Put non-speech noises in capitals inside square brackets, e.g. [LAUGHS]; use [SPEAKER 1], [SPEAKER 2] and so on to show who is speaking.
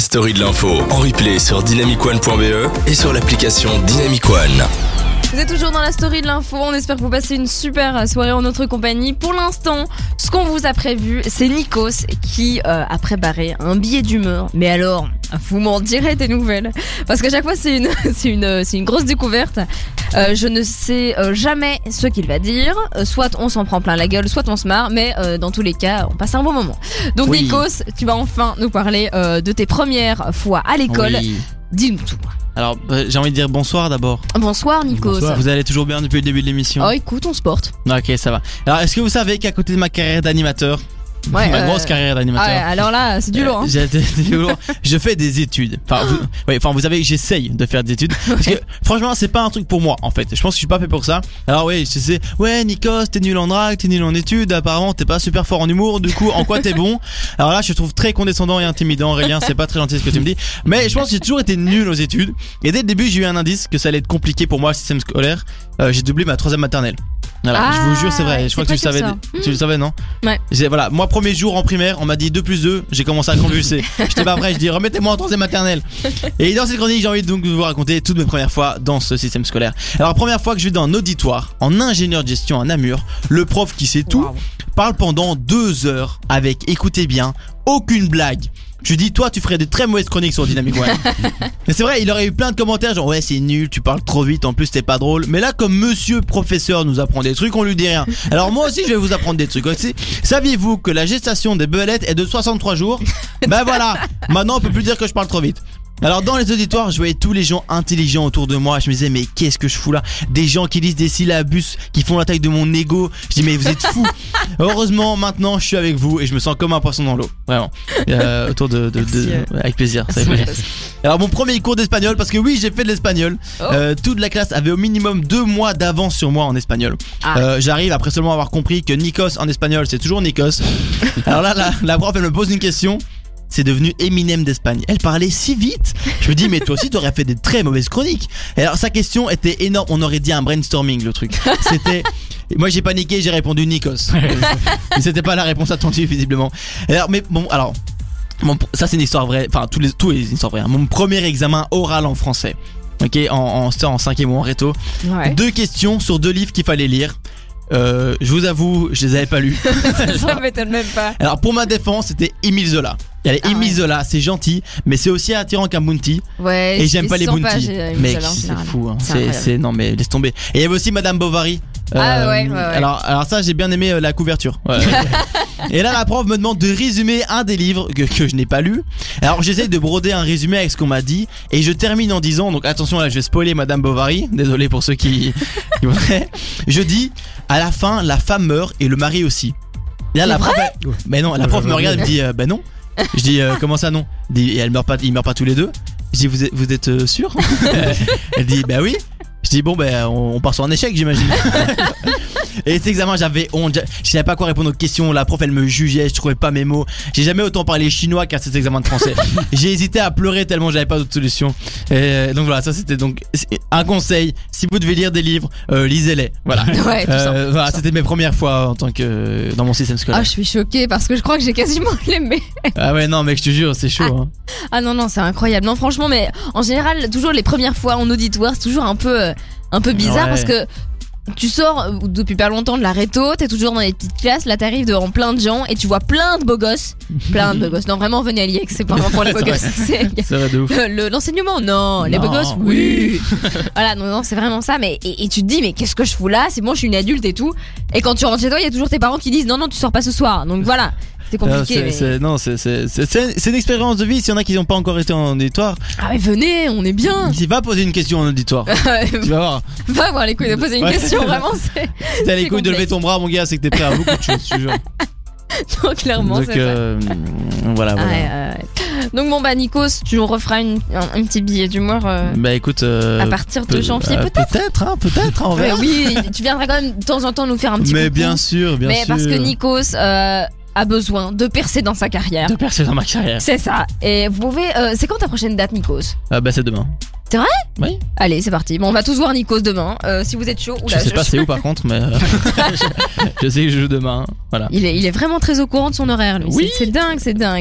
[SPEAKER 1] story de l'info en replay sur dynamicone.be et sur l'application Dynamic.
[SPEAKER 2] Vous êtes toujours dans la story de l'info, on espère que vous passez une super soirée en notre compagnie. Pour l'instant, ce qu'on vous a prévu, c'est Nikos qui euh, a préparé un billet d'humeur. Mais alors, vous m'en direz des nouvelles. Parce qu'à chaque fois, c'est une, [LAUGHS] c'est une, c'est une grosse découverte. Euh, je ne sais euh, jamais ce qu'il va dire. Euh, soit on s'en prend plein la gueule, soit on se marre. Mais euh, dans tous les cas, on passe un bon moment. Donc
[SPEAKER 3] Oui.
[SPEAKER 2] Nikos, tu vas enfin nous parler euh, de tes premières fois à l'école.
[SPEAKER 3] Oui.
[SPEAKER 2] Dis-nous tout.
[SPEAKER 3] Alors, bah, j'ai envie de dire bonsoir d'abord.
[SPEAKER 2] Bonsoir Nikos.
[SPEAKER 3] Vous allez toujours bien depuis le début de l'émission
[SPEAKER 2] Oh écoute, on se porte.
[SPEAKER 3] Ok, ça va. Alors, est-ce que vous savez qu'à côté de ma carrière d'animateur,
[SPEAKER 2] Ouais,
[SPEAKER 3] ma
[SPEAKER 2] euh,
[SPEAKER 3] grosse carrière
[SPEAKER 2] Ah ouais,
[SPEAKER 3] d'animateur,
[SPEAKER 2] alors là, c'est du lourd. Hein.
[SPEAKER 3] euh, j'ai- [LAUGHS] c'est du lourd. je fais des études. Enfin, vous, ouais, enfin, vous savez, j'essaye de faire des études. Parce que, franchement, c'est pas un truc pour moi, en fait. Je pense que je suis pas fait pour ça. Alors, oui, je sais, ouais, Nikos, t'es nul en drague, t'es nul en études. Apparemment, t'es pas super fort en humour. Du coup, en quoi t'es bon? [LAUGHS] Alors là, je trouve très condescendant et intimidant, Aurélien. C'est pas très gentil ce que tu me dis. Mais je pense que j'ai toujours été nul aux études. Et dès le début, j'ai eu un indice que ça allait être compliqué pour moi, le système scolaire. Euh, j'ai doublé ma troisième maternelle. Voilà,
[SPEAKER 2] Ah,
[SPEAKER 3] je vous jure, c'est vrai. Je crois que tu le savais.
[SPEAKER 2] sûr ça.
[SPEAKER 3] Tu le savais, non?
[SPEAKER 2] Ouais.
[SPEAKER 3] J'ai- Voilà, moi, premier jour en primaire, on m'a dit 2 plus 2. J'ai commencé à convulser. [LAUGHS] J'étais pas prêt. Je dis, remettez-moi en troisième maternelle. Et dans cette chronique, j'ai envie donc de vous raconter toutes mes premières fois dans ce système scolaire. Alors, première fois que je vais dans un auditoire, en ingénieur de gestion à Namur, le prof qui sait tout parle pendant deux heures avec, écoutez bien, aucune blague. Je lui dis, toi, tu ferais des très mauvaises chroniques sur Dynamic One. [LAUGHS] Mais c'est vrai, il aurait eu plein de commentaires genre, ouais, c'est nul, tu parles trop vite, en plus, t'es pas drôle. Mais là, comme monsieur professeur nous apprend des trucs, on lui dit rien. Alors, moi aussi, je vais vous apprendre des trucs. aussi. Saviez-vous que la gestation des bebelettes est de 63 jours? Ben voilà. Maintenant, on peut plus dire que je parle trop vite. Alors dans les auditoires, je voyais tous les gens intelligents autour de moi. Je me disais mais qu'est-ce que je fous là? Des gens qui lisent des syllabus, qui font la taille de mon ego. Je dis mais vous êtes fous. [LAUGHS] Heureusement maintenant je suis avec vous et je me sens comme un poisson dans l'eau. Vraiment. Euh, autour de, de, de-
[SPEAKER 2] Merci, euh.
[SPEAKER 3] avec plaisir. ça plaisir. Alors mon premier cours d'espagnol parce que oui j'ai fait de l'espagnol.
[SPEAKER 2] Oh.
[SPEAKER 3] Euh, toute la classe avait au minimum deux mois d'avance sur moi en espagnol.
[SPEAKER 2] Ah.
[SPEAKER 3] Euh, J'arrive après seulement avoir compris que Nikos en espagnol c'est toujours Nikos. [LAUGHS] Alors là la, la prof elle me pose une question. C'est devenu Eminem d'Espagne. Elle parlait si vite. Je me dis mais toi aussi t'aurais fait des très mauvaises chroniques. Et alors sa question était énorme. On aurait dit un brainstorming le truc. C'était moi j'ai paniqué j'ai répondu Nikos. [LAUGHS] Mais c'était pas la réponse attendue visiblement. Alors mais bon alors mon- ça c'est une histoire vraie, enfin tous les tous les histoires vraies. hein. Mon premier examen oral en français. Ok, en, en, c'était en cinquième ou en réto.
[SPEAKER 2] Ouais.
[SPEAKER 3] Deux questions sur deux livres qu'il fallait lire. Euh, je vous avoue, je les avais pas lus. [LAUGHS]
[SPEAKER 2] Ça m'étonne même pas.
[SPEAKER 3] Alors pour ma défense, c'était Émile Zola. Il y a
[SPEAKER 2] Ah ouais.
[SPEAKER 3] Zola, c'est gentil, mais c'est aussi attirant qu'un bounty.
[SPEAKER 2] Ouais.
[SPEAKER 3] Et j'aime pas les bounty. Mec, c'est fou. hein.
[SPEAKER 2] C'est
[SPEAKER 3] non mais laisse tomber. Et il y avait aussi Madame Bovary.
[SPEAKER 2] Ah ouais, ouais, ouais.
[SPEAKER 3] Alors, alors ça, j'ai bien aimé euh, la couverture. Ouais. [LAUGHS] Et là, la prof me demande de résumer un des livres que, que je n'ai pas lu. Alors, j'essaye de broder un résumé avec ce qu'on m'a dit. Et je termine en disant, donc attention là, je vais spoiler Madame Bovary. Désolé pour ceux qui, qui voudraient. Je dis, à la fin, la femme meurt et le mari aussi. Et là, la prof, mais non, la prof me regarde et me dit, euh, bah non. Je dis, euh, comment ça non? Dit, et elle meurt pas, ils meurent pas tous les deux? Je dis, vous êtes, vous êtes euh, sûr [LAUGHS] Elle dit, bah oui. Je dis, bon, ben, on, on part sur un échec, j'imagine. [LAUGHS] Et cet examen, j'avais honte. Je savais pas quoi répondre aux questions. La prof, elle me jugeait. Je trouvais pas mes mots. J'ai jamais autant parlé chinois qu'à cet examen de français. [LAUGHS] J'ai hésité à pleurer tellement j'avais pas d'autre solution. Et euh, donc voilà, ça c'était donc un conseil. Si vous devez lire des livres, euh, lisez-les. Voilà. [LAUGHS]
[SPEAKER 2] Ouais, tout ça.
[SPEAKER 3] Euh, voilà, c'était mes premières fois en tant que dans mon système
[SPEAKER 2] Ah,
[SPEAKER 3] scolaire.
[SPEAKER 2] je suis choquée parce que je crois que j'ai quasiment mêmes.
[SPEAKER 3] Ah ouais, non, mec, je te jure, c'est chaud. hein.
[SPEAKER 2] Ah non, non, c'est incroyable. Non, franchement, mais en général, toujours les premières fois en auditoire, c'est toujours un peu, un peu bizarre
[SPEAKER 3] Ouais.
[SPEAKER 2] parce que tu sors euh, depuis pas longtemps de la réto, t'es toujours dans les petites classes, là t'arrives devant plein de gens et tu vois plein de beaux gosses. [LAUGHS] Plein de beaux gosses. Non, vraiment, venez à l'IEX, c'est pas vraiment pour les beaux gosses. [LAUGHS]
[SPEAKER 3] Ouf.
[SPEAKER 2] Le- L'enseignement, non. Les
[SPEAKER 3] Non,
[SPEAKER 2] beaux gosses, oui. [LAUGHS] voilà, non, non, c'est vraiment ça. Mais et, et tu te dis, mais qu'est-ce que je fous là? C'est bon, je suis une adulte et tout. Et quand tu rentres chez toi, il y a toujours tes parents qui disent, non, non, tu sors pas ce soir. Donc voilà, c'est compliqué. mais-
[SPEAKER 3] non, c'est c'est- c'est- c'est- c'est une expérience de vie. S'il y en a qui n'ont pas encore été en auditoire,
[SPEAKER 2] Ah mais venez, on est bien.
[SPEAKER 3] tu vas poser une question en auditoire. [LAUGHS] tu vas voir.
[SPEAKER 2] Va avoir les couilles de poser une
[SPEAKER 3] Ouais.
[SPEAKER 2] question, [LAUGHS] vraiment, c'est.
[SPEAKER 3] Si t'as les
[SPEAKER 2] C'est
[SPEAKER 3] couilles de lever
[SPEAKER 2] complexe.
[SPEAKER 3] ton bras, mon gars, c'est que t'es prêt à beaucoup de choses, je te jure. [LAUGHS]
[SPEAKER 2] Non, clairement,
[SPEAKER 3] Donc,
[SPEAKER 2] c'est ça.
[SPEAKER 3] euh, voilà, voilà.
[SPEAKER 2] Ouais, ouais, ouais. Donc bon bah Nikos, tu nous referas une, un, un petit billet d'humour euh,
[SPEAKER 3] Bah écoute, euh,
[SPEAKER 2] à partir de
[SPEAKER 3] peut-
[SPEAKER 2] janvier
[SPEAKER 3] euh,
[SPEAKER 2] peut-être.
[SPEAKER 3] Peut-être, hein, peut-être,
[SPEAKER 2] Ouais,
[SPEAKER 3] verra.
[SPEAKER 2] oui, tu viendras quand même de temps en temps nous faire un petit
[SPEAKER 3] Mais
[SPEAKER 2] coucou.
[SPEAKER 3] bien sûr, bien
[SPEAKER 2] Mais
[SPEAKER 3] sûr.
[SPEAKER 2] parce que Nikos euh, a besoin de percer dans sa carrière.
[SPEAKER 3] De percer dans ma carrière.
[SPEAKER 2] C'est ça. Et vous pouvez. euh, c'est quand ta prochaine date, Nikos
[SPEAKER 3] Ah bah c'est demain.
[SPEAKER 2] C'est vrai?
[SPEAKER 3] Oui.
[SPEAKER 2] Allez, c'est parti. Bon, on va tous voir Nikos demain. Euh, si vous êtes chaud.
[SPEAKER 3] Je
[SPEAKER 2] Oula,
[SPEAKER 3] sais pas c'est où par contre, mais euh, je, [LAUGHS] [LAUGHS] je sais que je joue demain. Voilà.
[SPEAKER 2] Il est, il est vraiment très au courant de son horaire, lui.
[SPEAKER 3] Oui.
[SPEAKER 2] C'est c'est dingue, c'est dingue.